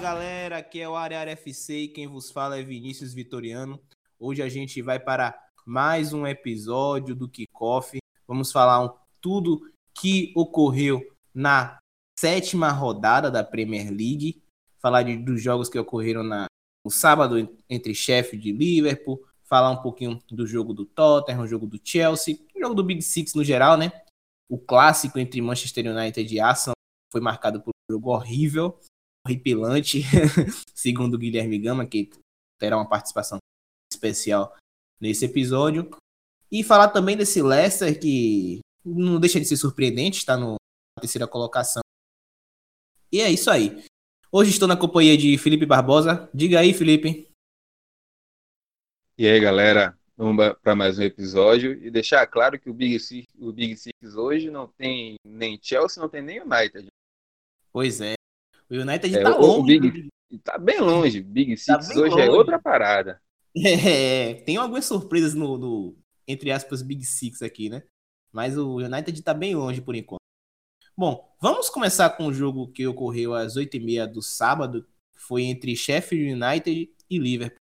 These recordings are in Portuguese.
Galera, aqui é o Área FC e quem vos fala é Vinícius Vitoriano. Hoje a gente vai para mais um episódio do Kickoff. Vamos falar um, tudo que ocorreu na sétima rodada da Premier League, falar de, dos jogos que ocorreram na, no sábado entre Sheffield e Liverpool, falar um pouquinho do jogo do Tottenham, jogo do Chelsea, jogo do Big Six no geral, né? O clássico entre Manchester United e Arsenal foi marcado por um jogo horrível, horripilante, segundo o Guilherme Gama, que terá uma participação especial nesse episódio. E falar também desse Leicester que não deixa de ser surpreendente, está na terceira colocação. E é isso aí. Hoje estou na companhia de Felipe Barbosa. Diga aí, Felipe. E aí, galera, vamos para mais um episódio e deixar claro que o Big Six, o Big Six hoje não tem nem Chelsea, não tem nem United. Pois é. O United é, tá o, longe. O Big, tá bem longe. Big tá Six tá hoje é longe. é outra parada. É, tem algumas surpresas no, no, entre aspas, Big Six aqui, né? Mas o United tá bem longe por enquanto. Bom, vamos começar com o jogo que ocorreu às 8h30 do sábado. Foi entre Sheffield United e Liverpool.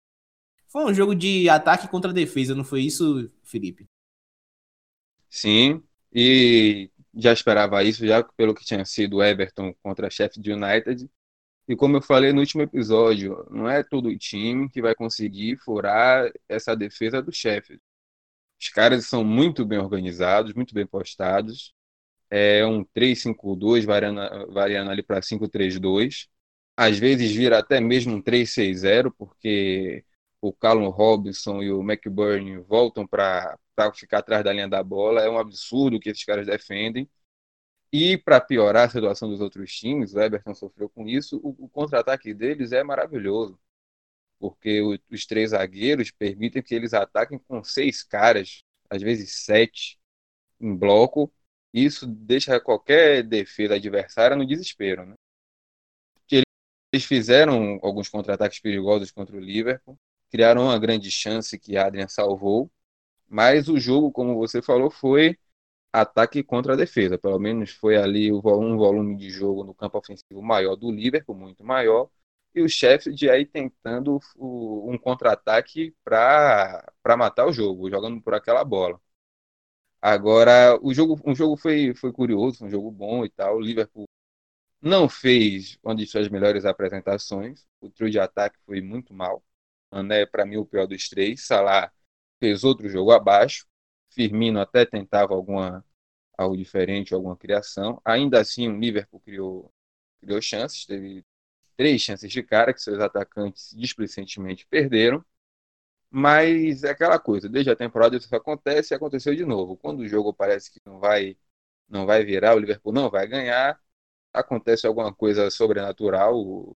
Foi um jogo de ataque contra defesa, não foi isso, Felipe? Sim, e já esperava isso, já pelo que tinha sido Everton contra Sheffield United. E como eu falei no último episódio, não é todo o time que vai conseguir furar essa defesa do Sheffield. Os caras são muito bem organizados, muito bem postados. É um 3-5-2, variando, variando ali para 5-3-2. Às vezes vira até mesmo um 3-6-0, porque o Callum Robinson e o McBurn voltam para ficar atrás da linha da bola. É um absurdo que esses caras defendem. E para piorar a situação dos outros times, o Everton sofreu com isso, o, o contra-ataque deles é maravilhoso. Porque o, os três zagueiros permitem que eles ataquem com seis caras, às vezes sete, em bloco. Isso deixa qualquer defesa adversária no desespero. Né? Eles fizeram alguns contra-ataques perigosos contra o Liverpool, criaram uma grande chance que Adrian salvou, mas o jogo, como você falou, foi ataque contra a defesa. Pelo menos foi ali um volume de jogo no campo ofensivo maior do Liverpool, muito maior, e o Sheffield aí tentando um contra-ataque para matar o jogo, jogando por aquela bola. Agora, o jogo, um jogo foi, foi curioso, um jogo bom e tal. O Liverpool não fez uma de suas melhores apresentações. O trio de ataque foi muito mal. Mané, para mim, o pior dos três. Salah fez outro jogo abaixo. Firmino até tentava alguma algo diferente, alguma criação. Ainda assim, o Liverpool criou, criou chances, teve três chances de cara que seus atacantes displicentemente perderam. Mas é aquela coisa, desde a temporada isso acontece e aconteceu de novo. Quando o jogo parece que não vai não vai virar, o Liverpool não vai ganhar, acontece alguma coisa sobrenatural,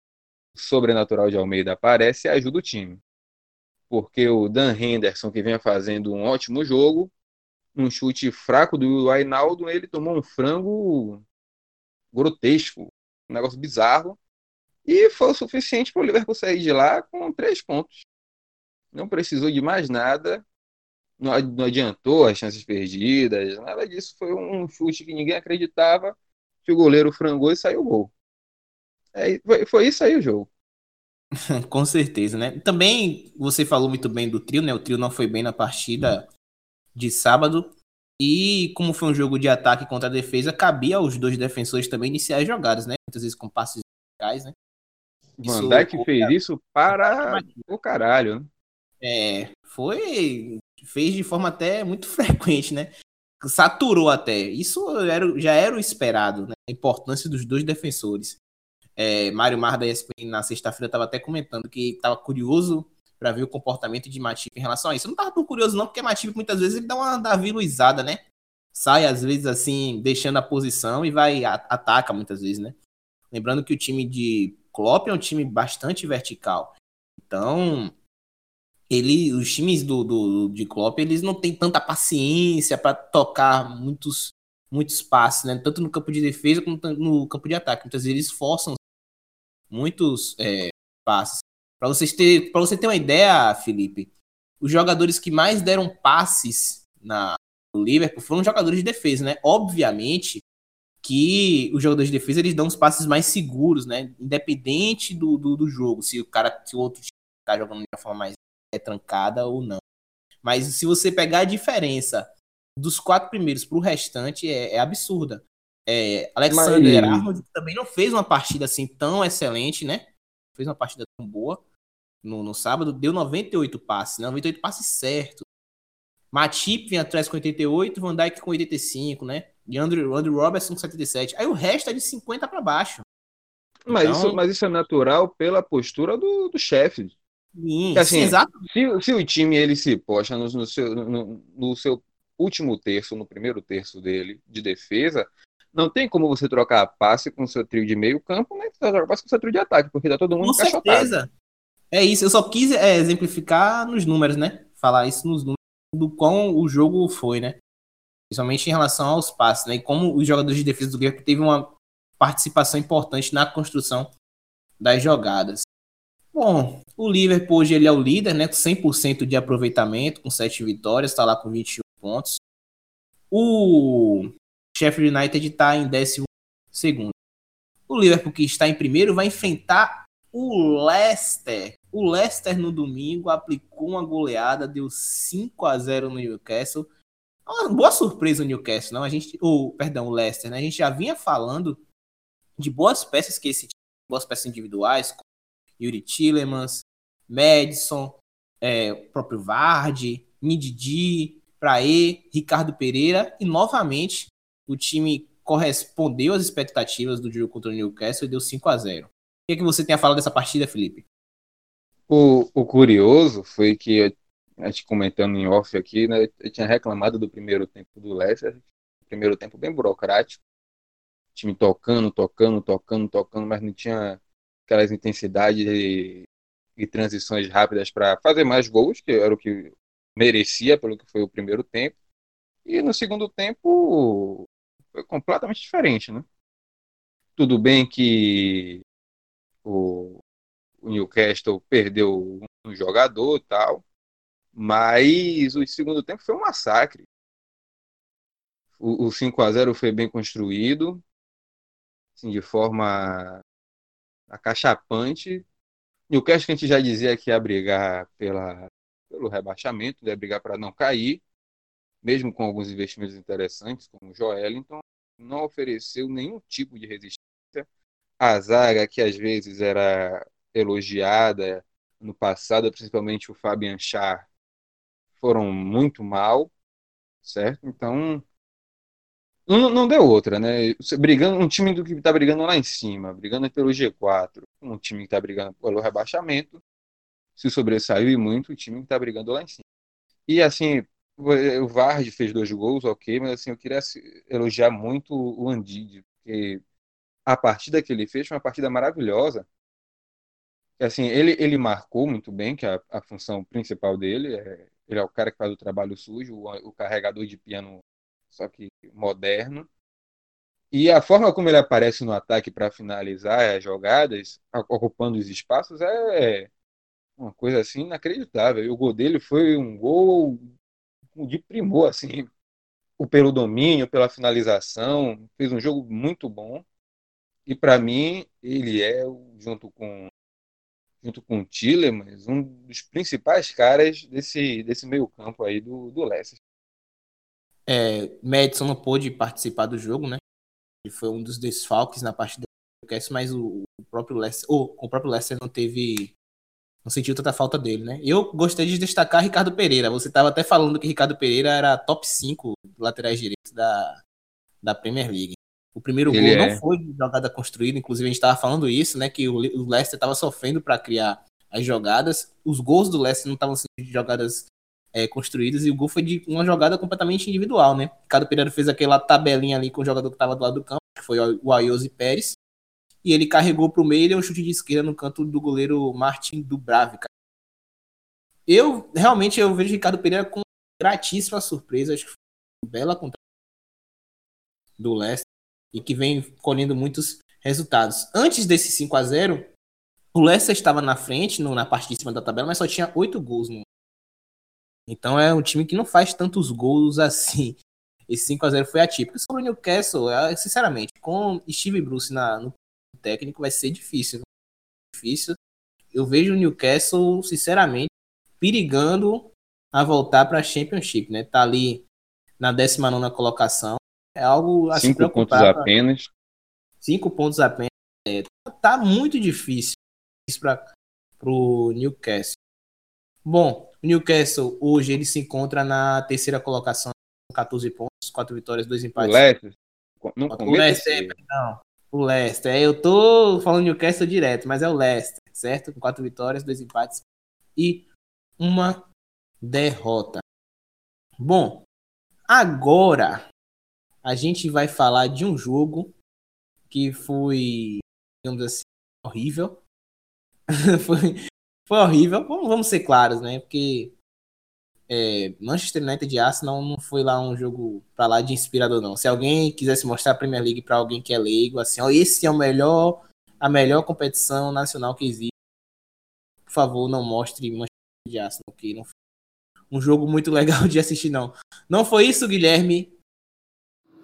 sobrenatural de Almeida aparece e ajuda o time. Porque o Dan Henderson, que vem fazendo um ótimo jogo, um chute fraco do Ainaldo, ele tomou um frango grotesco, um negócio bizarro, e foi o suficiente para o Liverpool sair de lá com três pontos. Não precisou de mais nada, não, adiantou as chances perdidas, nada disso. Foi um chute que ninguém acreditava, que o goleiro frangou e saiu o gol. É, foi, foi isso aí o jogo. Com certeza, né? Também você falou muito bem do trio, né? O trio não foi bem na partida de sábado. E como foi um jogo de ataque contra a defesa, cabia aos dois defensores também iniciar as jogadas, né? Muitas vezes com passes verticais, né? Van Dijk fez isso para o caralho, né? É, foi. Fez de forma até muito frequente, né? Saturou até. Isso era, já era o esperado, né? A importância dos dois defensores. É, Mário Mar da ESPN na sexta-feira estava até comentando que estava curioso para ver o comportamento de Matip em relação a isso. Eu não tava tão curioso não, porque Matip muitas vezes ele dá uma Davi Luizada, né? Sai às vezes assim, deixando a posição e vai ataca muitas vezes, né? Lembrando que o time de Klopp é um time bastante vertical. Então, ele, os times do, do de Klopp, eles não têm tanta paciência para tocar muitos muitos passes, né? Tanto no campo de defesa como no campo de ataque. Muitas vezes eles forçam muitos é, passes. Para vocês ter, para você ter uma ideia, Felipe, os jogadores que mais deram passes na no Liverpool foram jogadores de defesa, né? Obviamente, que os jogadores de defesa eles dão os passes mais seguros, né? Independente do, do, do jogo, se o cara, se o outro time tá jogando de uma forma mais é, trancada ou não. Mas se você pegar a diferença dos quatro primeiros pro restante, é, é absurda. É, Alexander Mas... Arnold também não fez uma partida assim tão excelente, né? Fez uma partida tão boa no, no sábado, deu 98 passes, né? 98 passes certo. Matip vinha atrás com 88, Van Dijk com 85, né? E Andrew, Andrew Robertson com 77. Aí o resto é de 50 para baixo. Mas, então... isso, mas isso é natural pela postura do, do chefe. Sim, assim, sim. Se, se o time ele se posta no, no, seu, no, no seu último terço, no primeiro terço dele de defesa, não tem como você trocar passe com o seu trio de meio campo, né? Você trocar passe com o seu trio de ataque, porque tá todo mundo Com certeza. É isso, eu só quis é, exemplificar nos números, né? Falar isso nos números do quão o jogo foi, né? Principalmente em relação aos passes, né? E como os jogadores de defesa do Liverpool teve uma participação importante na construção das jogadas. Bom, o Liverpool hoje ele é o líder, né? Com 100% de aproveitamento, com 7 vitórias, está lá com 21 pontos. O Sheffield United está em décimo segundo. O Liverpool, que está em primeiro, vai enfrentar o Leicester. O Leicester no domingo aplicou uma goleada, deu 5 a 0 no Newcastle. Uma boa surpresa o Newcastle, não? A gente, ou, perdão, o Leicester, né? A gente já vinha falando de boas peças que esse boas peças individuais, como Yuri Tillemans, Madison, é, o próprio Vardy, Nididi, Praê, Ricardo Pereira e novamente o time correspondeu às expectativas do jogo contra o Newcastle e deu 5 a 0 O que, é que você tem a falar dessa partida, Felipe? O, o curioso foi que, a gente comentando em off aqui, né, eu tinha reclamado do primeiro tempo do Leicester, primeiro tempo bem burocrático, time tocando, tocando, tocando, tocando, mas não tinha aquelas intensidades e, e transições rápidas para fazer mais gols, que era o que merecia pelo que foi o primeiro tempo. E no segundo tempo foi completamente diferente, né? Tudo bem que o, o Newcastle perdeu um jogador tal, mas o segundo tempo foi um massacre. O, o 5 a 0 foi bem construído, assim, de forma acachapante. Newcastle que a gente já dizia que ia brigar pela, pelo rebaixamento, ia brigar para não cair mesmo com alguns investimentos interessantes, como o Joelinton, não ofereceu nenhum tipo de resistência. A zaga, que às vezes era elogiada no passado, principalmente o Fabian Char, foram muito mal, certo? Então, não, deu outra, né? Brigando, um time do que está brigando lá em cima, brigando pelo G4, um time que está brigando pelo rebaixamento, se sobressaiu e muito o time que está brigando lá em cima. E assim, o Vardy fez dois gols, ok, mas assim, eu queria elogiar muito o Andide, porque a partida que ele fez foi uma partida maravilhosa. Assim, ele, ele marcou muito bem, que é a, a função principal dele, é, ele é o cara que faz o trabalho sujo, o, o carregador de piano, só que moderno. E a forma como ele aparece no ataque para finalizar as jogadas, ocupando os espaços, é uma coisa assim inacreditável. E o gol dele foi um gol de primor, assim, pelo domínio, pela finalização, fez um jogo muito bom. E para mim, ele é, junto com junto com o Tillemans, um dos principais caras desse, desse meio campo aí do, do Leicester. É, Madison não pôde participar do jogo, né? Ele foi um dos desfalques na partida do mas o, o próprio Leicester, ou, o próprio Leicester não teve não sentiu tanta falta dele, né? Eu gostaria de destacar Ricardo Pereira. Você estava até falando que Ricardo Pereira era top 5 laterais direitos da, da Premier League. O primeiro Ele gol é. não foi de jogada construída, inclusive a gente estava falando isso, né? Que o, Leicester estava sofrendo para criar as jogadas. Os gols do Leicester não estavam sendo de jogadas é, construídas e o gol foi de uma jogada completamente individual, né? Ricardo Pereira fez aquela tabelinha ali com o jogador que estava do lado do campo, que foi o Ayoze Pérez, e ele carregou para o meio e deu um chute de esquerda no canto do goleiro Martin Dubravka. Eu realmente eu vejo Ricardo Pereira com gratíssima surpresa, acho que foi uma bela contra do Leicester e que vem colhendo muitos resultados. Antes desse 5 a 0 o Leicester estava na frente, no, na parte de cima da tabela, mas só tinha oito gols. No... Então é um time que não faz tantos gols assim. esse 5 a 0 foi atípico. Sobre o Newcastle, é, sinceramente, com Steve Bruce na, no técnico vai ser difícil. Difícil. Eu vejo o Newcastle, sinceramente, perigando a voltar para a Championship, né? Tá ali na 19 colocação. É algo a Cinco pontos apenas. Cinco pontos apenas. É, tá muito difícil para o Newcastle. Bom, o Newcastle hoje ele se encontra na terceira colocação com 14 pontos, 4 vitórias, 2 empates. O Leicester. Não o Leicester, não. O Leicester. Eu tô falando Newcastle direto, mas é o Leicester, certo? Com 4 vitórias, 2 empates e uma derrota. Bom, agora a gente vai falar de um jogo que foi, digamos assim, horrível. foi, foi horrível. Vamos, vamos ser claros, né? Porque é, Manchester United e Arsenal não foi lá um jogo para lá de inspirador, não. Se alguém quisesse mostrar a Premier League para alguém que é leigo, assim, ó, esse é o melhor, a melhor competição nacional que existe. Por favor, não mostre Manchester United e Arsenal, que não foi um jogo muito legal de assistir, não. Não foi isso, Guilherme?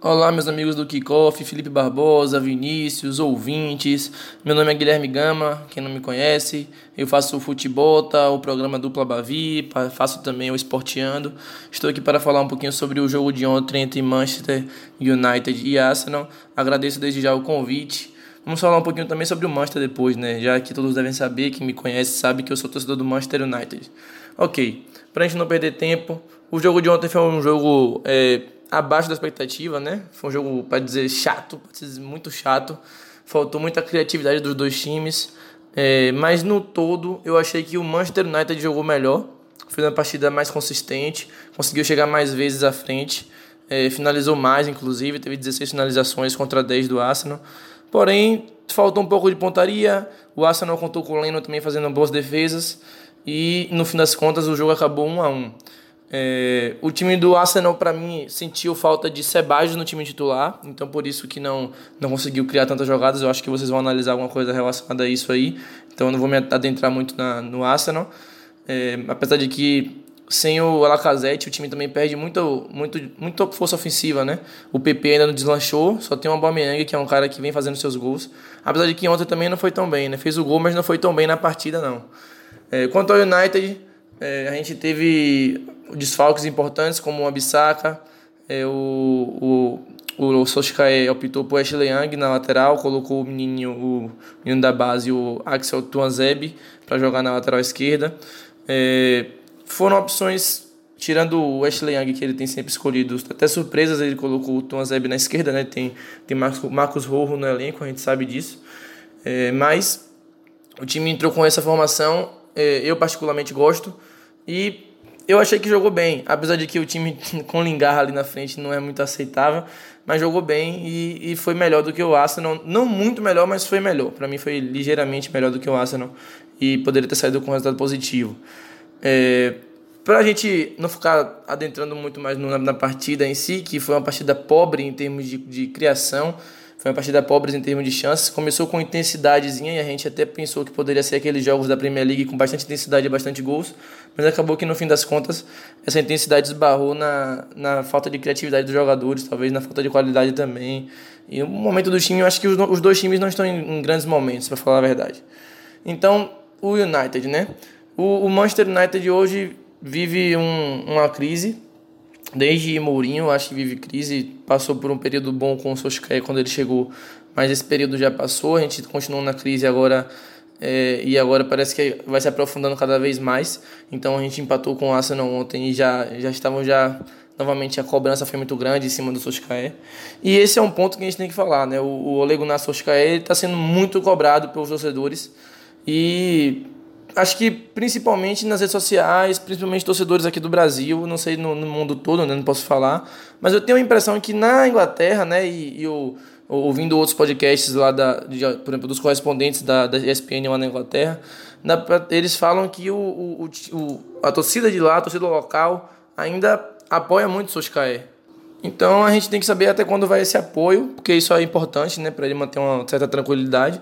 Olá, meus amigos do Kickoff, Felipe Barbosa, Vinícius, ouvintes. Meu nome é Guilherme Gama, quem não me conhece. Eu faço o Futebota, o programa Dupla Bavi, faço também o Esporteando. Estou aqui para falar um pouquinho sobre o jogo de ontem entre Manchester United e Arsenal. Agradeço desde já o convite. Vamos falar um pouquinho também sobre o Manchester depois, né? Já que todos devem saber, quem me conhece sabe que eu sou torcedor do Manchester United. Ok, para a gente não perder tempo, o jogo de ontem foi um jogo é, abaixo da expectativa, né? Foi um jogo, para dizer, chato, para dizer muito chato. Faltou muita criatividade dos dois times. É, mas no todo, eu achei que o Manchester United jogou melhor. Fez uma partida mais consistente, conseguiu chegar mais vezes à frente. É, finalizou mais, inclusive, teve 16 finalizações contra 10 do Arsenal. Porém, faltou um pouco de pontaria. O Arsenal contou com o Leno também fazendo boas defesas. E no fim das contas, o jogo acabou 1 a 1 é, o time do Arsenal, para mim, sentiu falta de Sebadios no time titular, então por isso que não, não conseguiu criar tantas jogadas. Eu acho que vocês vão analisar alguma coisa relacionada a isso aí, então eu não vou me adentrar muito na, no Arsenal. É, apesar de que sem o Alacazette, o time também perde muito, muito, muita força ofensiva, né? O PP ainda não deslanchou, só tem o Aubameyang, que é um cara que vem fazendo seus gols. Apesar de que ontem também não foi tão bem, né? Fez o gol, mas não foi tão bem na partida, não. É, quanto ao United, é, a gente teve desfalques importantes como o Abissaka, é, o, o, o Soshikae optou por Ashley Young na lateral, colocou o menino, o menino da base, o Axel Tuanzeb, para jogar na lateral esquerda. É, foram opções, tirando o Ashley Young, que ele tem sempre escolhido, até surpresas ele colocou o Tuanzeb na esquerda, né? tem, tem Marcos, Marcos Rojo no elenco, a gente sabe disso. É, mas o time entrou com essa formação, eu particularmente gosto, e eu achei que jogou bem, apesar de que o time com Lingard ali na frente não é muito aceitável, mas jogou bem e, e foi melhor do que o Arsenal. Não muito melhor, mas foi melhor. Para mim foi ligeiramente melhor do que o Arsenal e poderia ter saído com um resultado positivo. É, para a gente não ficar adentrando muito mais na, na partida em si, que foi uma partida pobre em termos de, de criação, foi uma partida pobre em termos de chances. Começou com intensidadezinha e a gente até pensou que poderia ser aqueles jogos da Premier League com bastante intensidade e bastante gols. Mas acabou que no fim das contas essa intensidade esbarrou na, na falta de criatividade dos jogadores, talvez na falta de qualidade também. E o momento do time, eu acho que os, os dois times não estão em, em grandes momentos, para falar a verdade. Então, o United, né? O, o Manchester United hoje vive um, uma crise Desde Mourinho, acho que vive crise, passou por um período bom com o Solskjaer quando ele chegou, mas esse período já passou, a gente continuou na crise agora é, e agora parece que vai se aprofundando cada vez mais. Então a gente empatou com o Arsenal ontem e já já estavam já novamente a cobrança foi muito grande em cima do Solskjaer. E esse é um ponto que a gente tem que falar, né? O, o Ole Gunnar Solskjaer está sendo muito cobrado pelos torcedores e acho que principalmente nas redes sociais, principalmente torcedores aqui do Brasil, não sei no, no mundo todo, né, não posso falar, mas eu tenho a impressão que na Inglaterra, né, e, e eu, ouvindo outros podcasts lá, da, de, por exemplo, dos correspondentes da, da ESPN lá na Inglaterra, na, eles falam que o, o, o, a torcida de lá, a torcida local, ainda apoia muito o Solskjaer. Então a gente tem que saber até quando vai esse apoio, porque isso é importante, né, para ele manter uma certa tranquilidade.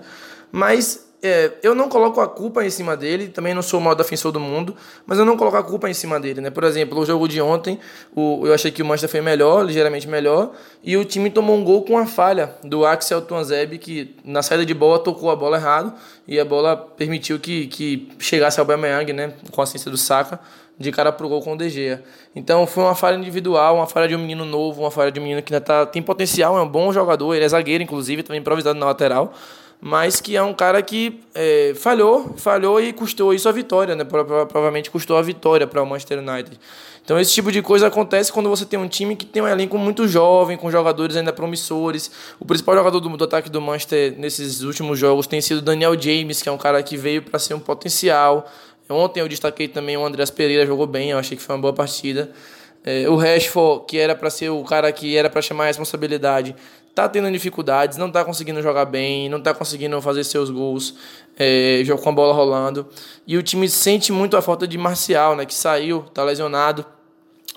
Mas é, eu não coloco a culpa em cima dele, também não sou o maior defensor do mundo, mas eu não coloco a culpa em cima dele, né? Por exemplo, o jogo de ontem, o, eu achei que o Manchester foi melhor, ligeiramente melhor, e o time tomou um gol com uma falha do Axel Tuanzeb, que na saída de bola tocou a bola errado, e a bola permitiu que, que chegasse ao Aubameyang, né? Com a assistência do Saka, de cara pro gol com o De Gea. Então foi uma falha individual, uma falha de um menino novo, uma falha de um menino que ainda tá, tem potencial, é um bom jogador, ele é zagueiro, inclusive, também improvisado na lateral, mas que é um cara que é, falhou, falhou e custou isso a vitória, né? Provavelmente custou a vitória para o Manchester United. Então esse tipo de coisa acontece quando você tem um time que tem um elenco muito jovem, com jogadores ainda promissores. O principal jogador do, do ataque do Manchester nesses últimos jogos tem sido Daniel James, que é um cara que veio para ser um potencial. Ontem eu destaquei também o Andreas Pereira, jogou bem, eu achei que foi uma boa partida. É, o Rashford, que era para ser o cara que era para chamar a responsabilidade, tá tendo dificuldades, não tá conseguindo jogar bem, não tá conseguindo fazer seus gols, é, com a bola rolando. E o time sente muito a falta de Marcial, né, que saiu, tá lesionado.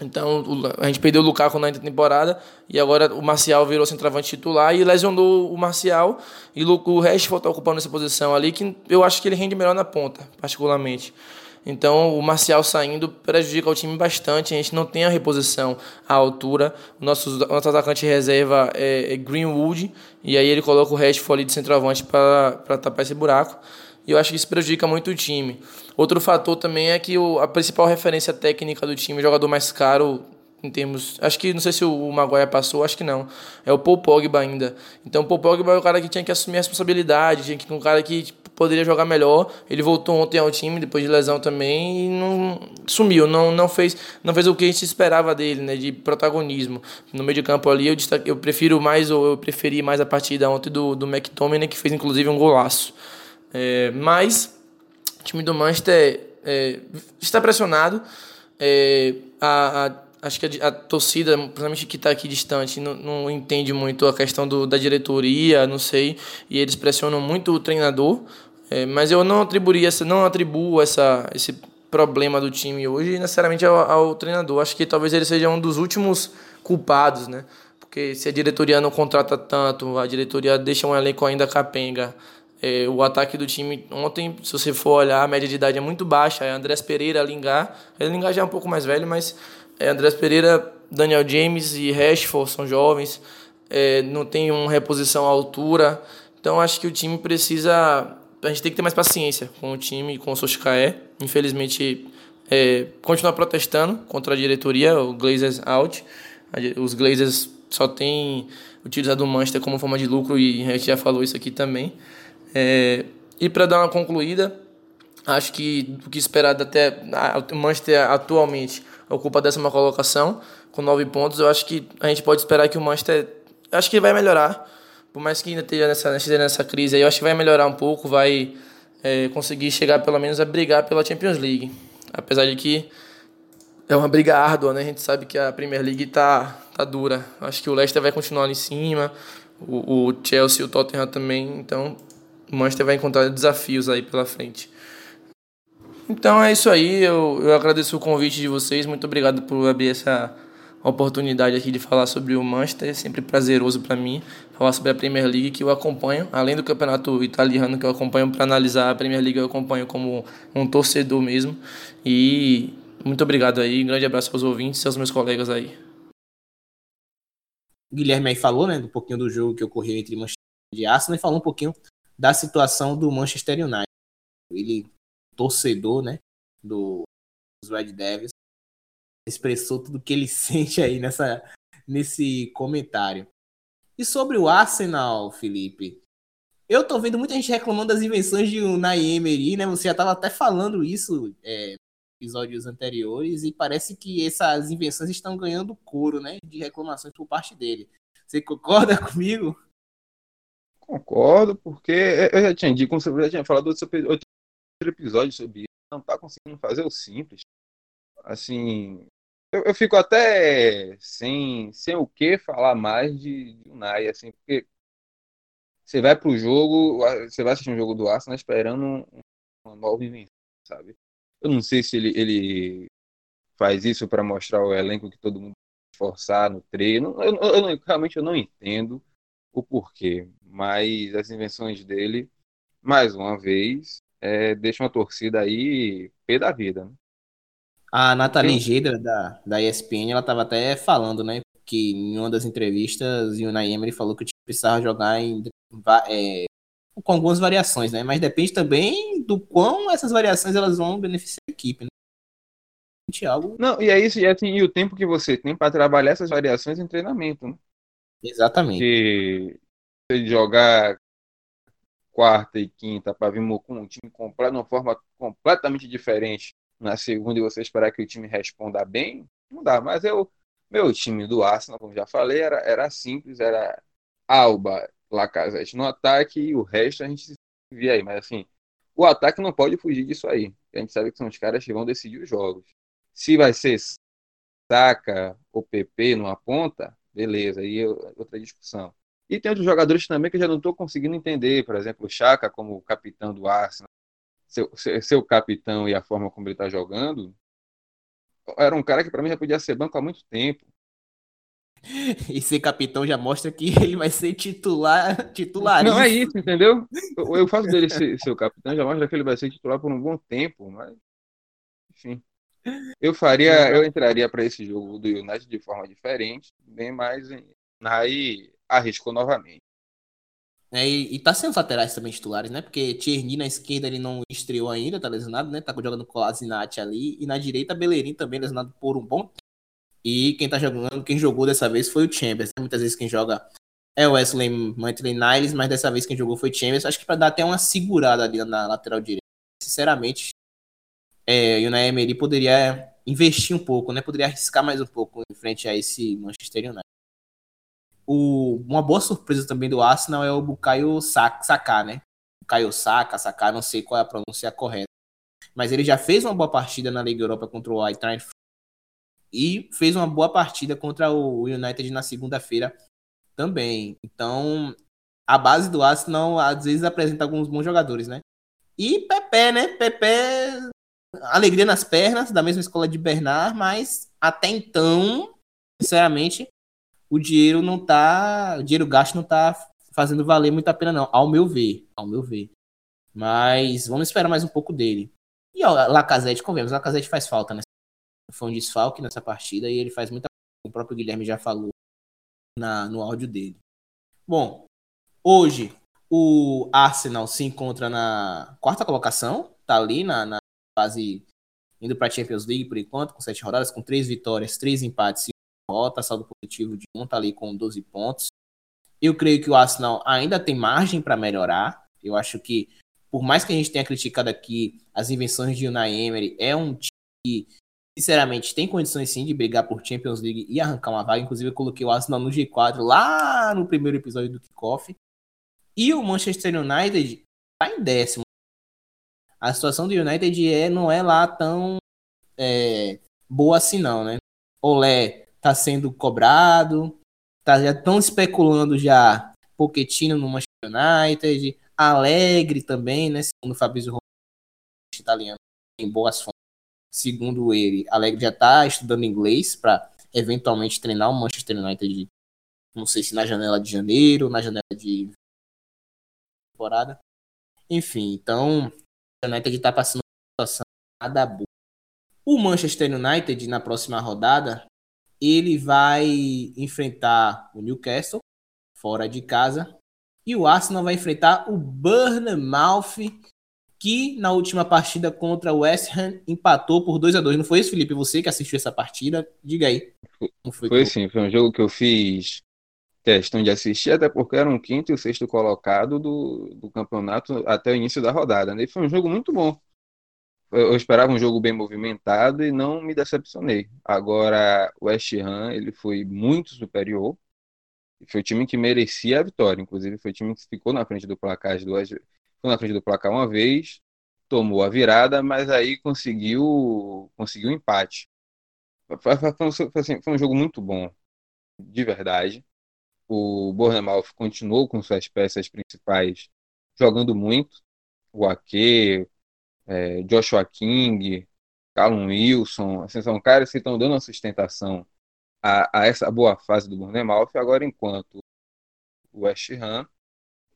Então a gente perdeu o Lukaku na temporada e agora o Marcial virou centroavante titular e lesionou o Marcial e o Rashford está ocupando essa posição ali que eu acho que ele rende melhor na ponta, particularmente. Então, o Marcial saindo prejudica o time bastante. A gente não tem a reposição à altura. O nosso, nosso atacante reserva é, é Greenwood. E aí ele coloca o Rashford de centroavante para tapar esse buraco. E eu acho que isso prejudica muito o time. Outro fator também é que o, a principal referência técnica do time, o jogador mais caro em termos. Acho que não sei se o Maguire passou, acho que não. É o Paul Pogba ainda. Então o Paul Pogba é o cara que tinha que assumir a responsabilidade, tinha que um cara que poderia jogar melhor. Ele voltou ontem ao time depois de lesão também e não sumiu, não, não fez não fez o que a gente esperava dele, né, de protagonismo. No meio de campo ali eu destaque, eu prefiro mais ou eu preferi mais a partida ontem do do McTominay que fez inclusive um golaço. É, mas o time do Manchester é, está pressionado. É, a, a acho que a, a torcida, principalmente que está aqui distante, não, não, entende muito a questão do, da diretoria, não sei, e eles pressionam muito o treinador. É, mas eu não atribuiria essa, não atribuo essa, esse problema do time hoje necessariamente ao, ao, treinador. Acho que talvez ele seja um dos últimos culpados, né? Porque se a diretoria não contrata tanto, a diretoria deixa um elenco ainda capenga. É, o ataque do time ontem, se você for olhar, a média de idade é muito baixa. É Andrés Pereira, Lingard. Lingard já é um pouco mais velho, mas é, Andrés Pereira, Daniel James e Rashford são jovens. É, não tem uma reposição à altura. Então acho que o time precisa a gente tem que ter mais paciência com o time e com o Soshikaé. Infelizmente, é, continuar protestando contra a diretoria, o Glazers out. Os Glazers só têm utilizado o Manchester como forma de lucro e a gente já falou isso aqui também. É, e para dar uma concluída, acho que o que esperado até o Manchester atualmente ocupa a décima colocação com nove pontos. Eu acho que a gente pode esperar que o Manchester acho que vai melhorar por mais que ainda esteja nessa, esteja nessa crise aí, eu acho que vai melhorar um pouco, vai é, conseguir chegar pelo menos a brigar pela Champions League. Apesar de que é uma briga árdua, né? A gente sabe que a Premier League tá, tá dura. Acho que o Leicester vai continuar ali em cima, o, o Chelsea e o Tottenham também. Então, o Manchester vai encontrar desafios aí pela frente. Então é isso aí. Eu, eu agradeço o convite de vocês. Muito obrigado por abrir essa oportunidade aqui de falar sobre o Manchester, é sempre prazeroso para mim falar sobre a Premier League que eu acompanho, além do campeonato italiano que eu acompanho para analisar a Premier League, eu acompanho como um torcedor mesmo. E muito obrigado aí, grande abraço aos ouvintes e aos meus colegas aí. Guilherme aí falou, né, um pouquinho do jogo que ocorreu entre Manchester e Arsenal e falou um pouquinho da situação do Manchester United. Ele torcedor, né, do, dos Red Devils expressou tudo que ele sente aí nessa, nesse comentário. E sobre o Arsenal, Felipe, eu tô vendo muita gente reclamando das invenções de Unai Emery, né? Você já tava até falando isso é, episódios anteriores e parece que essas invenções estão ganhando couro, né? De reclamações por parte dele. Você concorda comigo? Concordo, porque eu já tinha dito, como você já tinha falado outro episódio sobre isso, não tá conseguindo fazer o simples. Assim, eu, eu, fico até sem, sem o que falar mais de, de Unai, assim, porque você vai pro jogo, você vai assistir um jogo do Arsenal esperando uma nova invenção, sabe? Eu não sei se ele, ele faz isso para mostrar o elenco que todo mundo forçar no treino. Eu, eu, eu, realmente eu não entendo o porquê, mas as invenções dele mais uma vez, é, deixa uma torcida aí pé da vida. Né? A Nathalie Gedra, da, da ESPN, ela estava até falando, né, que em uma das entrevistas, o Emery falou que o time precisava jogar em, é, com algumas variações, né, mas depende também do quão essas variações elas vão beneficiar a equipe, né. Algo... Não, e é isso, e, assim, e o tempo que você tem para trabalhar essas variações em treinamento, né? Exatamente. Porque jogar quarta e quinta para vir com um time completo, de uma forma completamente diferente na segunda e você esperar que o time responda bem, não dá. Mas eu, meu time do Arsenal, como já falei, era, era simples, era Alba, Lacazette no ataque e o resto a gente via aí. Mas assim, o ataque não pode fugir disso aí. A gente sabe que são os caras que vão decidir os jogos. Se vai ser Saka ou PP numa ponta, beleza, aí é outra discussão. E tem outros jogadores também que eu já não estou conseguindo entender, por exemplo, o Chaka como capitão do Arsenal, seu, seu capitão e a forma como ele está jogando, era um cara que para mim já podia ser banco há muito tempo. E ser capitão já mostra que ele vai ser titular, titular. Não é isso, entendeu? Eu faço dele ser, ser o capitão já mostra que ele vai ser titular por um bom tempo, mas enfim. Eu faria, eu entraria para esse jogo do United de forma diferente, bem mais aí arriscou novamente. É, e, e tá sendo laterais também titulares, né? Porque Tierney na esquerda ele não estreou ainda, tá lesionado, né? Tá jogando com o Azinati ali. E na direita, Bellerin também lesionado por um bom. E quem tá jogando, quem jogou dessa vez foi o Chambers. Né? Muitas vezes quem joga é o Wesley Mantley Niles, mas dessa vez quem jogou foi Chambers. Acho que para dar até uma segurada ali na lateral direita. Sinceramente, é, o Unai Emery poderia investir um pouco, né? Poderia arriscar mais um pouco em frente a esse Manchester United o, uma boa surpresa também do Arsenal é o Bukayo Saka, né? Bukayo Saka, Saka, não sei qual é a pronúncia correta. Mas ele já fez uma boa partida na Liga Europa contra o Eintracht e fez uma boa partida contra o United na segunda-feira também. Então, a base do Arsenal às vezes apresenta alguns bons jogadores, né? E Pepe, né? Pepe, alegria nas pernas, da mesma escola de Bernard, mas até então, sinceramente, o dinheiro não tá. O dinheiro gasto não tá fazendo valer muito a pena, não, ao meu ver. Ao meu ver. Mas vamos esperar mais um pouco dele. E o Lacazette, convenhamos, Lacazette faz falta, né? Foi um desfalque nessa partida e ele faz muita O próprio Guilherme já falou na, no áudio dele. Bom, hoje o Arsenal se encontra na quarta colocação, tá ali na, na fase indo para a Champions League por enquanto, com sete rodadas, com três vitórias, três empates derrota, saldo positivo de um, tá ali com 12 pontos. Eu creio que o Arsenal ainda tem margem para melhorar. Eu acho que, por mais que a gente tenha criticado aqui as invenções de Unai Emery, é um time que, sinceramente, tem condições sim de brigar por Champions League e arrancar uma vaga. Inclusive, eu coloquei o Arsenal no G4 lá no primeiro episódio do Kickoff. E o Manchester United tá em décimo. A situação do United é, não é lá tão é, boa assim, não, né? Olé está sendo cobrado, tá, já estão especulando já Pochettino no Manchester United, Alegre também, né? Segundo o Fabrício Romano, italiano, em boas fontes. Segundo ele, Alegre já está estudando inglês para eventualmente treinar o Manchester United, não sei se na janela de janeiro, na janela de temporada. Enfim, então o United está passando uma situação nada boa. O Manchester United na próxima rodada ele vai enfrentar o Newcastle fora de casa e o Arsenal vai enfrentar o Bournemouth que na última partida contra o West Ham empatou por 2 a 2 Não foi isso, Felipe? Você que assistiu essa partida, diga aí. foi, foi sim, foi um jogo que eu fiz questão de assistir, até porque era um quinto e o sexto colocado do, do campeonato até o início da rodada. Né? E foi um jogo muito bom eu esperava um jogo bem movimentado e não me decepcionei. Agora, o West Ham, ele foi muito superior. Foi o time que merecia a vitória. Inclusive, foi o time que ficou na frente do placar duas Ficou na frente do placar uma vez, tomou a virada, mas aí conseguiu conseguiu empate. Foi, foi, assim, foi um jogo muito bom, de verdade. O Bournemouth continuou com suas peças principais jogando muito. O Ake, é, Joshua King, Callum Wilson, assim, são caras que estão dando uma sustentação a, a, essa boa fase do Bournemouth, agora enquanto o West Ham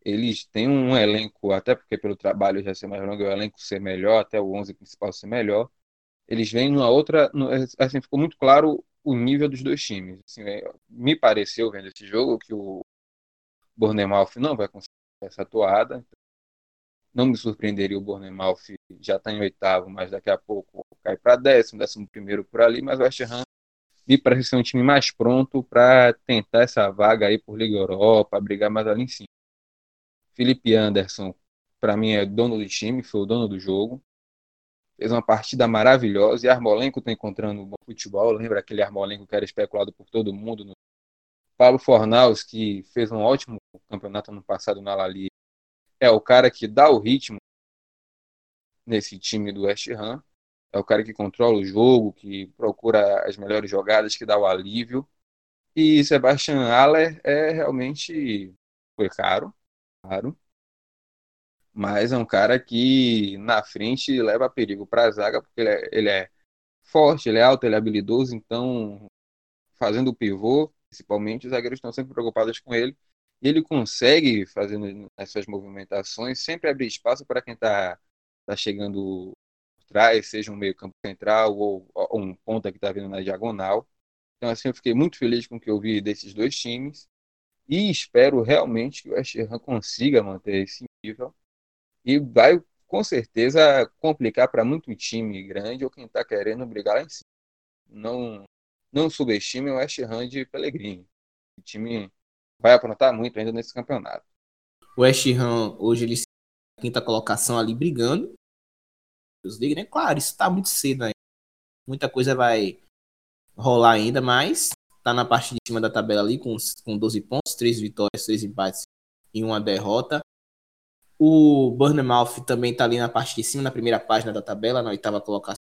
eles têm um elenco, até porque pelo trabalho já ser mais longo, o elenco ser melhor, até o 11 principal ser melhor. Eles vêm numa outra, assim, ficou muito claro o nível dos dois times. Assim, é, me pareceu vendo esse jogo que o Bournemouth não vai conseguir essa atuada. Não me surpreenderia o Bournemouth já está em oitavo, mas daqui a pouco cai para décimo, décimo primeiro por ali, mas o West Ham me parece ser um time mais pronto para tentar essa vaga aí por Liga Europa, brigar mais ali em cima. Felipe Anderson, para mim, é dono do time, foi o dono do jogo. Fez uma partida maravilhosa e Armolenco está encontrando um bom futebol. Lembra aquele Armolenco que era especulado por todo mundo? No... Pablo Fornaus, que fez um ótimo campeonato ano passado na La Liga, é o cara que dá o ritmo nesse time do West Ham. É o cara que controla o jogo, que procura as melhores jogadas, que dá o alívio. E Sebastian Haller é realmente foi caro, claro. Mas é um cara que na frente leva perigo para a zaga, porque ele é, ele é, forte, ele é alto, ele é habilidoso, então fazendo o pivô, principalmente, os zagueiros estão sempre preocupados com ele. Ele consegue, fazendo essas movimentações, sempre abrir espaço para quem está tá chegando por trás, seja um meio campo central ou, ou um ponta que está vindo na diagonal. Então, assim, eu fiquei muito feliz com o que eu vi desses dois times e espero realmente que o West Ham consiga manter esse nível e vai com certeza complicar para muito time grande ou quem está querendo brigar lá em cima. Não, não subestime o West Ham de Pellegrini. Time vai aprontar muito ainda nesse campeonato. O West Ham hoje ele quinta colocação ali brigando. League, né? Claro, isso está muito cedo ainda. Muita coisa vai rolar ainda, mas tá na parte de cima da tabela ali com, com 12 pontos, 3 vitórias, 3 empates e uma derrota. O Bournemouth também tá ali na parte de cima, na primeira página da tabela, na oitava colocação.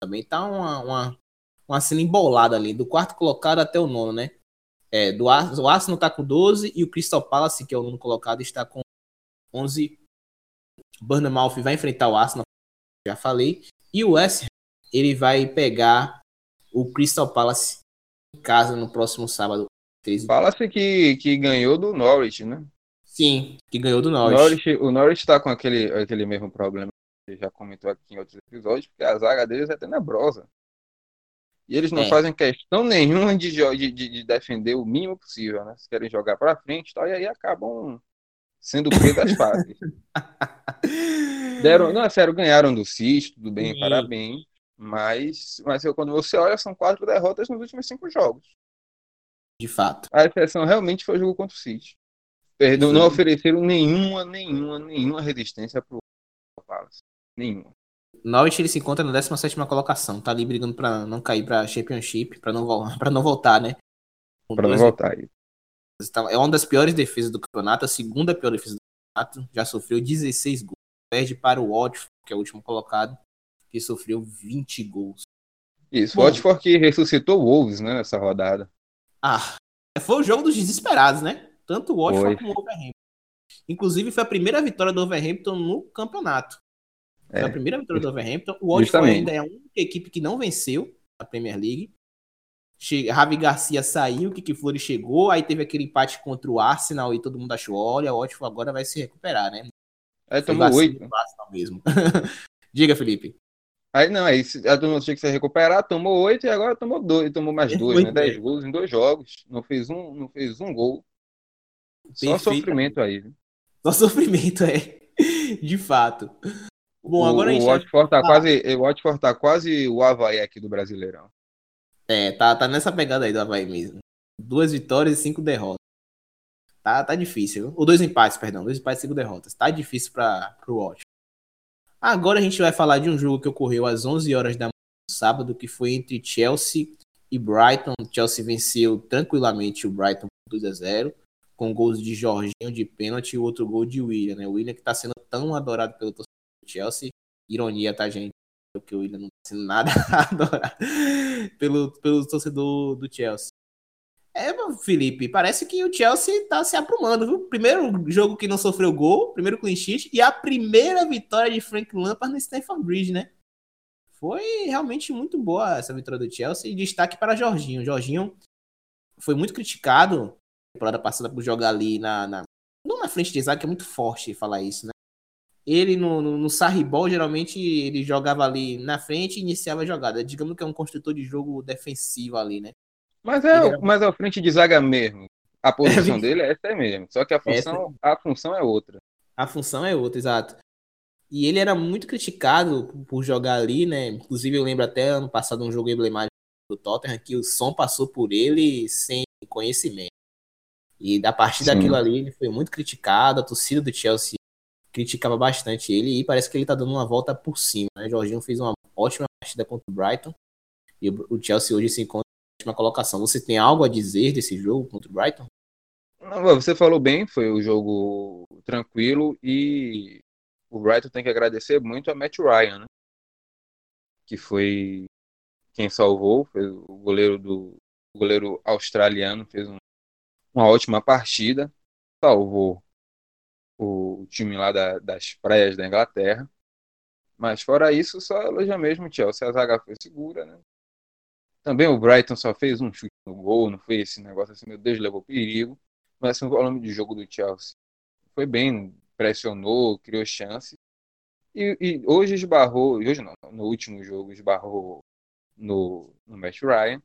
Também tá uma, uma, uma cena embolada ali, do quarto colocado até o nono, né? É, do, o Arsenal tá com 12 e o Crystal Palace, que é o nono colocado, está com 11. O Bournemouth vai enfrentar o Arsenal, já falei. E o West ele vai pegar o Crystal Palace em casa no próximo sábado. Fala-se que, que ganhou do Norwich, né? Sim, que ganhou do Norwich. Norwich o Norwich está com aquele, aquele mesmo problema que já comentou aqui em outros episódios, porque a zaga deles é tenebrosa. E eles não é. fazem questão nenhuma de, de, de, defender o mínimo possível, né? Se querem jogar para frente tal, e aí acabam sendo presos das fases. Deram, não, é sério, ganharam do Cis, tudo bem, Sim. parabéns. Mas, mas quando você olha, são quatro derrotas nos últimos cinco jogos. De fato. A exceção realmente foi o jogo contra o City. Perdão, não ofereceram nenhuma, nenhuma, nenhuma resistência pro Palace. Nenhuma. Norwich ele se encontra na 17 colocação, tá ali brigando para não cair para Championship, para não para não voltar, né? Para não voltar aí. Então, é uma das piores defesas do campeonato, a segunda pior defesa do campeonato, já sofreu 16 gols. Perde para o Watford, que é o último colocado, que sofreu 20 gols. Isso, o Watford que ressuscitou o Wolves, né, nessa rodada. Ah, foi o jogo dos desesperados, né? Tanto o Watford como o Wolverhampton. Inclusive, foi a primeira vitória do Wolverhampton no campeonato. Foi é. a primeira vitória do Wolverhampton. O Watford ainda é a única equipe que não venceu a Premier League. Che... Ravi Garcia saiu, Kiki Flores chegou, aí teve aquele empate contra o Arsenal e todo mundo achou, olha, o Watford agora vai se recuperar, né? Aí tomou oito. mesmo. Diga, Felipe. Aí não, aí a turma tinha que se recuperar, tomou oito e agora tomou dois, tomou mais dois, né? Dez gols em dois jogos. Não fez um, não fez um gol. Só sofrimento aí. Viu? Só sofrimento, é. De fato. Bom, o, agora a gente. O Watford tá, quase, o Watford tá quase o Havaí aqui do Brasileirão. É, tá, tá nessa pegada aí do Havaí mesmo. Duas vitórias e cinco derrotas. Tá, tá difícil. Ou dois empates, perdão. Dois empates e cinco derrotas. Tá difícil para pro Watford. Agora a gente vai falar de um jogo que ocorreu às 11 horas da manhã sábado, que foi entre Chelsea e Brighton. Chelsea venceu tranquilamente o Brighton por 2 a 0 com gols de Jorginho de pênalti e outro gol de William, né? O William que está sendo tão adorado pelo torcedor do Chelsea. Ironia, tá, gente? Porque o William não está sendo nada pelo, pelo torcedor do Chelsea. É, Felipe, parece que o Chelsea tá se aprumando, viu? Primeiro jogo que não sofreu gol, primeiro clean sheet e a primeira vitória de Frank Lampard no Stamford Bridge, né? Foi realmente muito boa essa vitória do Chelsea e destaque para Jorginho. Jorginho foi muito criticado temporada passada por jogar ali na, na Não na frente de que é muito forte falar isso, né? Ele no, no, no Sarribol, geralmente, ele jogava ali na frente e iniciava a jogada. Digamos que é um construtor de jogo defensivo ali, né? Mas é, mas é o frente de zaga mesmo. A posição dele é essa mesmo. Só que a função, essa... a função é outra. A função é outra, exato. E ele era muito criticado por jogar ali, né? Inclusive, eu lembro até ano passado um jogo emblemático do Tottenham que o som passou por ele sem conhecimento. E da partir Sim. daquilo ali, ele foi muito criticado. A torcida do Chelsea criticava bastante ele e parece que ele tá dando uma volta por cima, né? Jorginho fez uma ótima partida contra o Brighton e o Chelsea hoje se encontra na última colocação. Você tem algo a dizer desse jogo contra o Brighton? Você falou bem, foi um jogo tranquilo e o Brighton tem que agradecer muito a Matt Ryan, né? Que foi quem salvou, foi o goleiro do o goleiro australiano fez um, uma ótima partida, salvou o time lá da, das praias da Inglaterra. Mas fora isso, só elogia mesmo o Chelsea. A zaga foi segura, né? Também o Brighton só fez um chute no gol, não foi esse negócio assim, meu Deus, levou perigo. Mas assim, o volume de jogo do Chelsea foi bem, pressionou, criou chances. E, e, hoje esbarrou, hoje não, no último jogo esbarrou no, no Matt Ryan.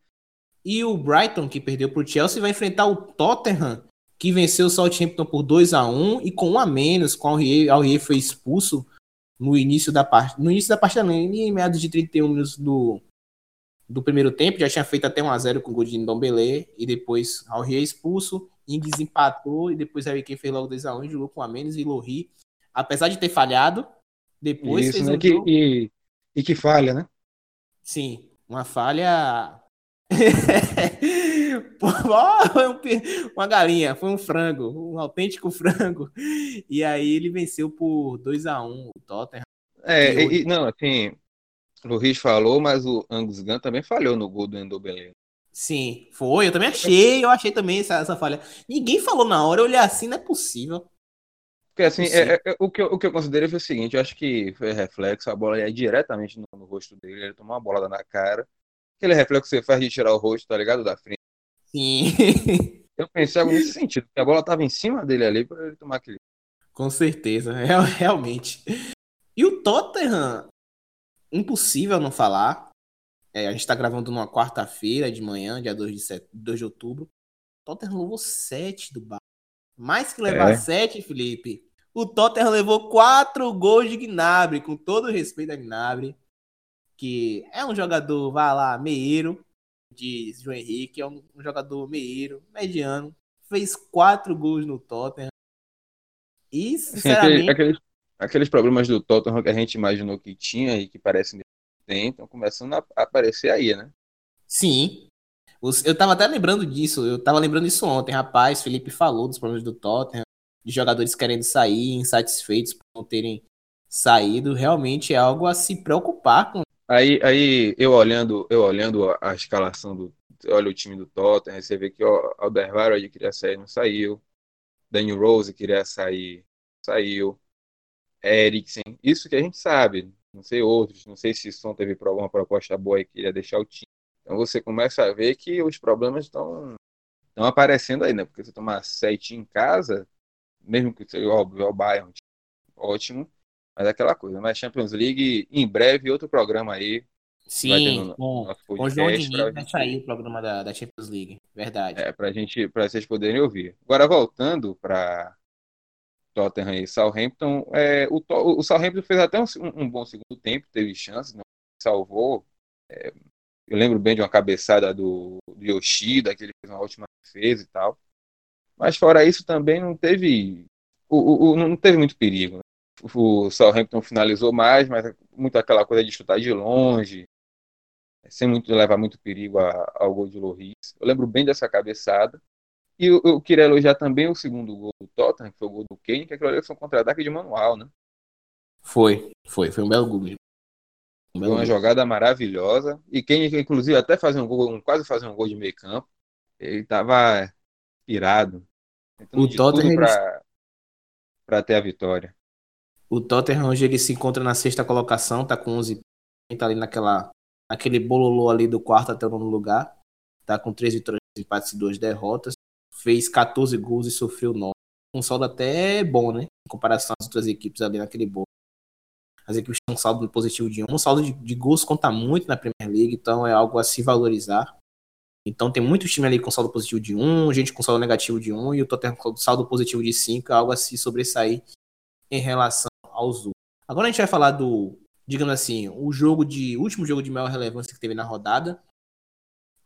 E o Brighton, que perdeu para o Chelsea, vai enfrentar o Tottenham, que venceu o Southampton por 2 a 1 e com um a menos, com o Aurier, foi expulso no início da parte, no início da partida, em meados de 31 minutos do, do primeiro tempo, já tinha feito até 1 a 0 com o Godinho Dombele e depois Aurier expulso, Ings empatou e depois Harry Kane fez logo 2 a 1 e jogou com a menos e Lohri, apesar de ter falhado, depois Isso, fez né? um que, jogo... e, e que falha, né? Sim, uma falha uma galinha, foi um frango, um autêntico frango. E aí ele venceu por 2 a 1 o Tottenham. É, e, não, assim, o Luiz falou, mas o Angus Gunn também falhou no gol do Endobelé. Sim, foi, eu também achei, eu achei também essa, essa falha. Ninguém falou na hora, eu olhei assim, não é possível. Porque assim, é, é, é, o, que eu, o que eu considerei foi o seguinte, eu acho que foi reflexo, a bola ia diretamente no, no rosto dele, ele tomou uma bolada na cara. Aquele reflexo que você faz de tirar o rosto, tá ligado? Da frente. Sim. Eu pensei algo nesse sentido, porque a bola tava em cima dele ali para ele tomar aquele. Com certeza, real, realmente. E o Tottenham, impossível não falar. É, a gente tá gravando numa quarta-feira de manhã, dia 2 de, set... 2 de outubro. O Tottenham levou 7 do bar. Mais que levar é. 7, Felipe. O Tottenham levou 4 gols de Gnabry, com todo o respeito a Gnabry que é um jogador, vai lá, meieiro, diz João Henrique, é um, um jogador meieiro, mediano, fez quatro gols no Tottenham. E, sinceramente... Sim, aqueles, aqueles, problemas do Tottenham que a gente imaginou que tinha e que parecem tem, estão começando a aparecer aí, né? Sim. Eu tava até lembrando disso, eu tava lembrando isso ontem, rapaz, Felipe falou dos problemas do Tottenham, de jogadores querendo sair, insatisfeitos por não terem saído, realmente é algo a se preocupar com Aí, aí eu olhando, eu olhando a, a escalação do, olha o time do Tottenham, você vê que o Alderweireld queria sair, não saiu. Daniel Rose queria sair, saiu. Eriksen, isso que a gente sabe. Não sei outros, não sei se Son teve alguma proposta boa e queria deixar o time. Então você começa a ver que os problemas estão estão aparecendo aí, né? Porque você tomar sete em casa, mesmo que seja óbvio, é o Bayern, ótimo, mas é aquela coisa, mas Champions League, em breve, outro programa aí. Sim, com, com o João Diniz vai gente... sair o programa da, da, Champions League, verdade. É, pra gente, pra vocês poderem ouvir. Agora, voltando para Tottenham e Southampton, é, o, o Southampton fez até um, um bom segundo tempo, teve chances, não salvou. É, eu lembro bem de uma cabeçada do, do Yoshida, que ele fez uma ótima defesa e tal. Mas fora isso também não teve. O, o, o não teve muito perigo. O Southampton finalizou mais, mas é muito aquela coisa de chutar de longe, sem muito levar muito perigo a, ao gol de Loris. Eu lembro bem dessa cabeçada. E eu, eu, queria elogiar também o segundo gol do Tottenham, que foi o gol do Kane, que aquilo ali foi um contra-ataque de manual, né? Foi, foi, foi um belo gol. Um belo uma gol. jogada maravilhosa. E Kane, inclusive, até fazer um gol, quase fazer um gol de meio campo. Ele estava irado. O Tottenham para ter a vitória. O Tottenham hoje ele se encontra na sexta colocação, tá com 11 tá ali naquela aquele bololô ali do quarto até o nono lugar. Tá com 3 vitórias, empates e 2 derrotas. Fez 14 gols e sofreu 9. um saldo até bom, né? Em comparação às outras equipes ali naquele bolo. As equipes têm um saldo positivo de um. O saldo de, de gols conta muito na Premier League, então é algo a se valorizar. Então tem muitos times ali com saldo positivo de 1, gente com saldo negativo de 1 e o Tottenham com saldo positivo de 5, é algo a se sobressair em relação Agora a gente vai falar do, digamos assim, o jogo de o último jogo de maior relevância que teve na rodada.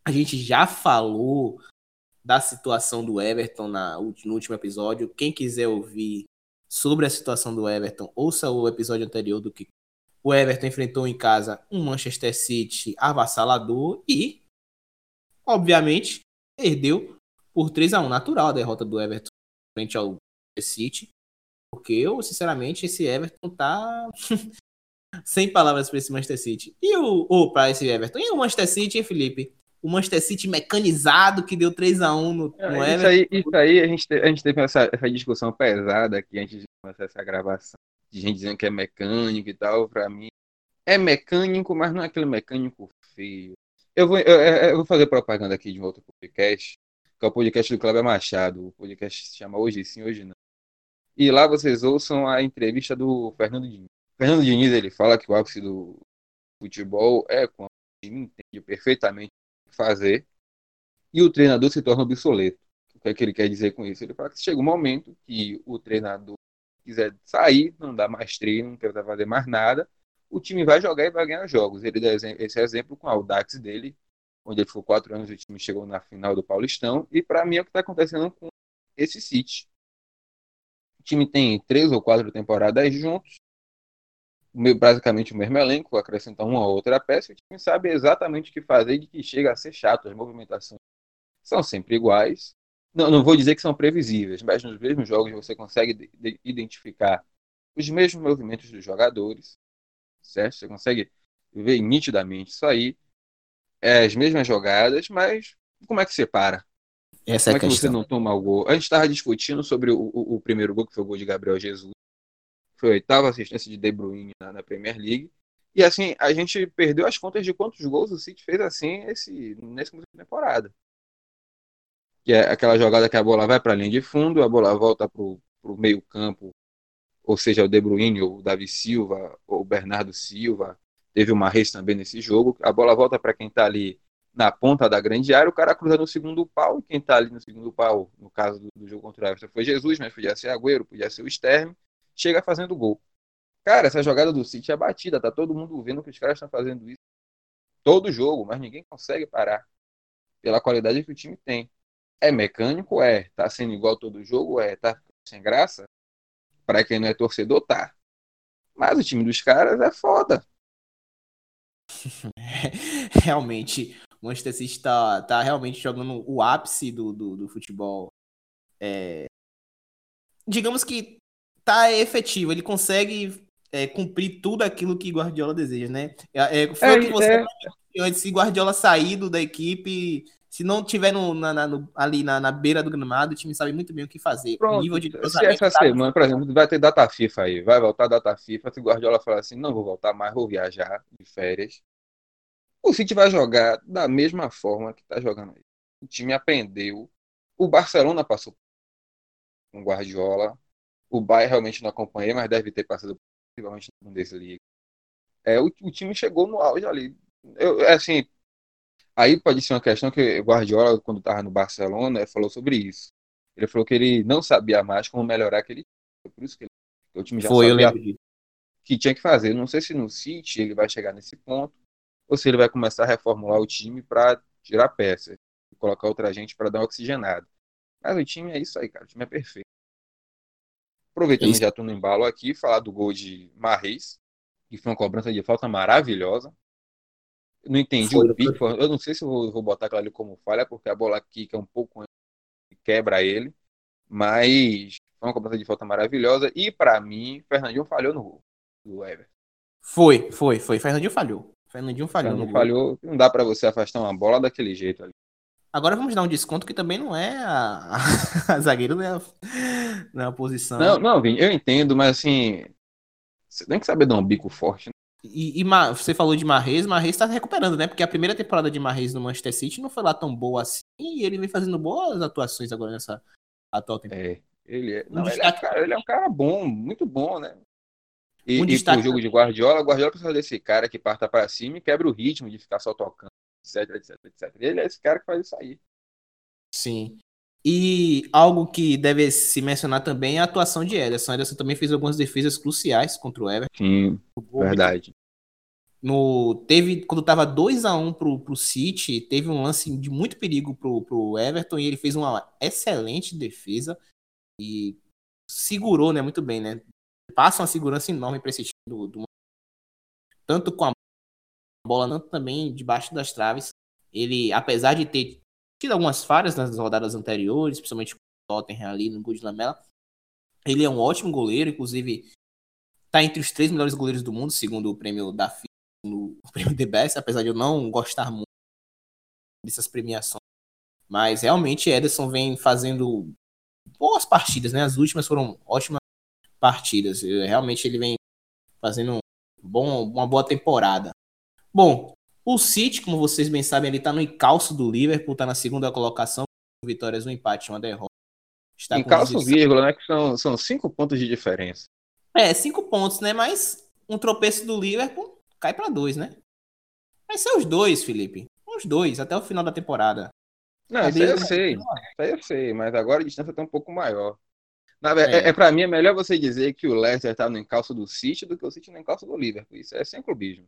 A gente já falou da situação do Everton na, no último episódio. Quem quiser ouvir sobre a situação do Everton, ouça o episódio anterior do que o Everton enfrentou em casa um Manchester City avassalador e obviamente, perdeu por 3 a 1 Natural a derrota do Everton frente ao City. Porque eu, sinceramente, esse Everton tá sem palavras para esse Manchester City. E o. Ou para esse Everton. E o Manchester City, hein, Felipe? O Manchester City mecanizado que deu 3 a 1 no, no é, isso Aí, isso aí, a gente, a gente teve essa, essa discussão pesada aqui antes de começar essa gravação. De gente dizendo que é mecânico e tal. Para mim, é mecânico, mas não é aquele mecânico feio. Eu vou, eu, eu vou fazer propaganda aqui de um outro podcast, que é o podcast do Cláudio Machado. O podcast se chama Hoje Sim, Hoje Não. E lá vocês ouçam a entrevista do Fernando Diniz. Fernando Diniz ele fala que o ápice do futebol é quando o time entende perfeitamente o que fazer e o treinador se torna obsoleto. O que é que ele quer dizer com isso? Ele fala que chega um momento que o treinador quiser sair, não dá mais treino, não quer fazer mais nada, o time vai jogar e vai ganhar jogos. Ele dá esse exemplo com o Audax dele, onde ele ficou quatro anos e o time chegou na final do Paulistão. E para mim é o que está acontecendo com esse City. O time tem três ou quatro temporadas juntos, basicamente o mesmo elenco, acrescentar uma ou outra peça, e o time sabe exatamente o que fazer de que chega a ser chato. As movimentações são sempre iguais. Não, não vou dizer que são previsíveis, mas nos mesmos jogos você consegue identificar os mesmos movimentos dos jogadores certo? Você consegue ver nitidamente isso aí. É as mesmas jogadas, mas como é que você para? Essa como é, é que você não toma o gol? A gente estava discutindo sobre o, o, o, primeiro gol, que foi o gol de Gabriel Jesus. Foi a oitava assistência de De Bruyne na, na, Premier League. E assim, a gente perdeu as contas de quantos gols o City fez assim esse, nessa temporada. Que é aquela jogada que a bola vai para a linha de fundo, a bola volta para o meio campo ou seja, o De Bruyne, ou o Davi Silva, ou o Bernardo Silva, teve uma race também nesse jogo, a bola volta para quem está ali na ponta da grande área, o cara cruza no segundo pau, e quem está ali no segundo pau, no caso do, do jogo contra o Everton, foi Jesus, mas podia ser Agüero, podia ser o Sterling, chega fazendo gol. Cara, essa jogada do City é batida, tá todo mundo vendo que os caras estão fazendo isso todo jogo, mas ninguém consegue parar pela qualidade que o time tem. É mecânico? É. Tá sendo igual todo jogo? É. Tá sem graça? Para quem não é torcedor, tá. Mas o time dos caras é foda. realmente, o Manchester City tá, tá realmente jogando o ápice do, do, do futebol. É... Digamos que tá efetivo, ele consegue é, cumprir tudo aquilo que Guardiola deseja, né? É, é foi é, o que você é. antes, se Guardiola saído da equipe, se não tiver no, na, na, no, ali na, na, beira do gramado, o time sabe muito bem o que fazer. Pronto, o nível de se essa tá semana, por exemplo, vai ter data FIFA aí, vai voltar data FIFA, se Guardiola falar assim, não vou voltar mais, vou viajar de férias, o City vai jogar da mesma forma que está jogando aí. O time aprendeu. O Barcelona passou com o Guardiola. O Bayern realmente não acompanhei, mas deve ter passado possivelmente no Bundesliga. É, o, o time chegou no auge ali. Eu, é assim, Aí pode ser uma questão que o Guardiola, quando estava no Barcelona, falou sobre isso. Ele falou que ele não sabia mais como melhorar aquele time. Por isso que, ele, que o time já Foi, sabia o que tinha que fazer. Não sei se no City ele vai chegar nesse ponto, ou se ele vai começar a reformular o time para tirar peças, colocar outra gente para dar uma oxigenada. Mas o time é isso aí, cara. O time é perfeito. Aproveitando isso. já estou no embalo aqui, falar do gol de Marreis, que foi uma cobrança de falta maravilhosa. Não entendi foi, o pico. Eu não sei se vou, vou botar aquilo ali como falha, porque a bola aqui que é um pouco quebra ele. Mas foi uma cobrança de falta maravilhosa. E para mim, Fernandinho falhou no gol do Ever. Foi, foi, foi. Fernandinho falhou. Fernandinho falhou. Fernandinho falhou. Não dá para você afastar uma bola daquele jeito ali. Agora vamos dar um desconto que também não é a, a zagueiro, não é a, não é posição. Não, não, eu entendo, mas assim, você tem que saber dar um bico forte. Né? E, e você falou de Marrez, Marrez está recuperando, né? Porque a primeira temporada de Marrez no Manchester City não foi lá tão boa assim, e ele vem fazendo boas atuações agora nessa atual temporada. É, Ele é, não, ele, é um cara, ele é um cara bom, muito bom, né? E, Um e destaque- pro jogo de Guardiola, Guardiola precisa desse cara que parta pra cima e quebra o ritmo de ficar só tocando, etc, etc, etc. Ele é esse cara que faz isso aí. Sim. E algo que deve se mencionar também é a atuação de Ederson. Ederson também fez algumas defesas cruciais contra o Everton. Sim, gol verdade. no teve quando tava 2 a 1 pro, pro City, teve um lance de muito perigo pro, pro Everton e ele fez uma excelente defesa e segurou, né, muito bem, né? Passa uma segurança enorme para esse time do, do tanto com a bola, tanto também debaixo das traves. Ele, apesar de ter tido algumas falhas nas rodadas anteriores, principalmente com o Tottenham ali no gol de Lamela, ele é um ótimo goleiro, inclusive tá entre os três melhores goleiros do mundo, segundo o prêmio da FIFA no prêmio The Best, apesar de eu não gostar muito dessas premiações. Mas realmente Ederson vem fazendo boas partidas, né? As últimas foram ótimas partidas. Eu- Realmente ele vem fazendo um bom, uma boa temporada. Bom, o City, como vocês bem sabem, ele tá no encalço do Liverpool, tá na segunda colocação, vitórias, um empate, uma derrota. Está Em com calço 16 vírgula, né? Que são, são cinco pontos de diferença. É, cinco pontos, né? Mas um tropeço do Liverpool cai pra dois, né? Vai ser os dois, Felipe. Os dois, até o final da temporada. Não, isso aí eu sei. Isso aí eu sei, mas agora a distância tá um pouco maior. Na, ver- É. é. É, pra mim, é melhor você dizer que o Leicester tá no encalço do City do que o City no encalço do Liverpool. Isso é sem clubismo.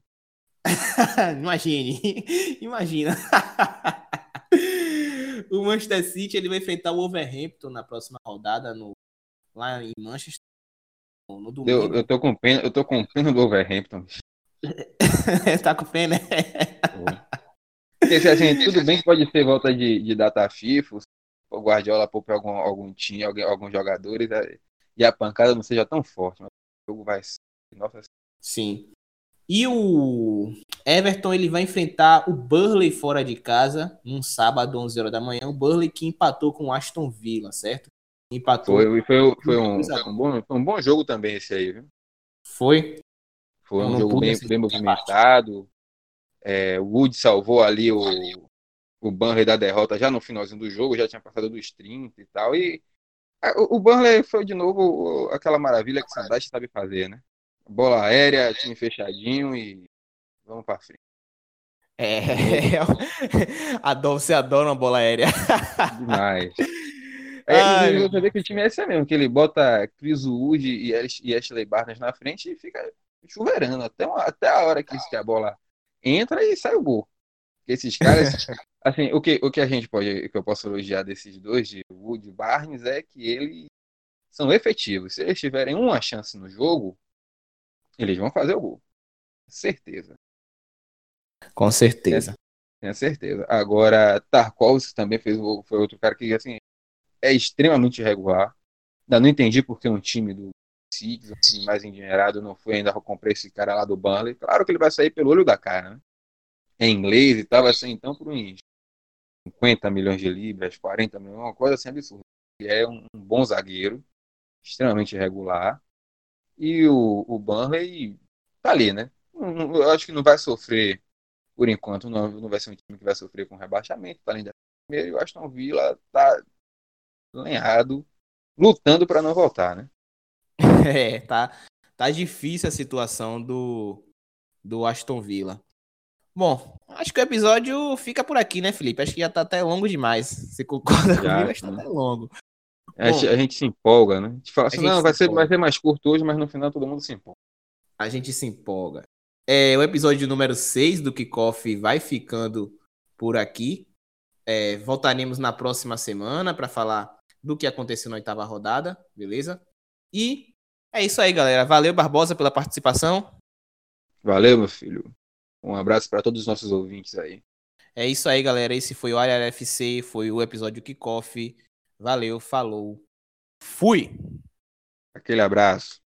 Imagine, imagina. o Manchester City ele vai enfrentar o Wolverhampton na próxima rodada no, lá em Manchester no no Eu, domingo. eu, tô com pena, eu tô com pena do Overhampton. tá com pena, né? Porque, assim, tudo bem que pode ser volta de, de data FIFA, o Guardiola poupa algum, algum time, alguém, alguns jogadores, é, e a pancada não seja tão forte, mas o jogo vai ser. Nossa, Sim. E o Everton ele vai enfrentar o Burley fora de casa num sábado, 11 horas da manhã. O Burley que empatou com o Aston Villa, certo? Empatou. foi, foi, foi, um, a um. bom, foi um bom jogo também esse aí, viu? Foi. Foi um não jogo bem, bem movimentado. É, o Wood salvou ali o, o Burnley da derrota já no finalzinho do jogo, já tinha passado dos 30 e tal. E o, Burnley foi de novo aquela maravilha que o Sandate sabe fazer, né? Bola aérea, time fechadinho e vamos pra frente. É. Adoro, você adora uma bola aérea. Demais. É, Ai, você vê que o time é esse mesmo, que ele bota Chris Wood e, Ash- Ashley Barnes na frente e fica chuveirando até, uma- até a hora que a bola entra e sai o gol. Porque Esses caras, assim, o que, o que a gente pode, que eu posso elogiar desses dois, de Wood e Barnes, é que eles são efetivos. Se eles tiverem uma chance no jogo, eles vão fazer o gol. Certeza. Com certeza. Tenho certeza. Agora, Tarkovsky também fez, o- foi outro cara que, assim, é extremamente irregular. Ainda não entendi porque um time do Six, assim, mais endinheirado, não foi ainda comprar esse cara lá do Burnley. Claro que ele vai sair pelo olho da cara, né? É inglês e tal, vai ser então por uns 50 milhões de libras, 40 milhões, uma coisa assim absurda. Ele é um, um bom zagueiro, extremamente irregular. E o, o Burnley tá ali, né? Eu acho que não vai sofrer por enquanto não, não vai ser um time que vai sofrer com rebaixamento, tá da primeira, e o Aston Villa tá lenhado, lutando para não voltar, né? É, tá, tá difícil a situação do, do Aston Villa. Bom, acho que o episódio fica por aqui, né, Felipe? Acho que já tá até longo demais. Você concorda Já, comigo? Acho que tá até longo. A, gente, Bom. a gente se empolga, né? A gente fala assim, gente não, vai ser, empolga. vai ser mais curto hoje, mas no final todo mundo se empolga. A gente se empolga. É, o episódio número 6 do Kickoff vai ficando por aqui. É, voltaremos na próxima semana para falar do que aconteceu na oitava rodada, beleza? E é isso aí, galera. Valeu, Barbosa, pela participação. Valeu, meu filho. Um abraço para todos os nossos ouvintes aí. É isso aí, galera. Esse foi o Área FC, foi o episódio Kickoff. Valeu, falou. Fui! Aquele abraço.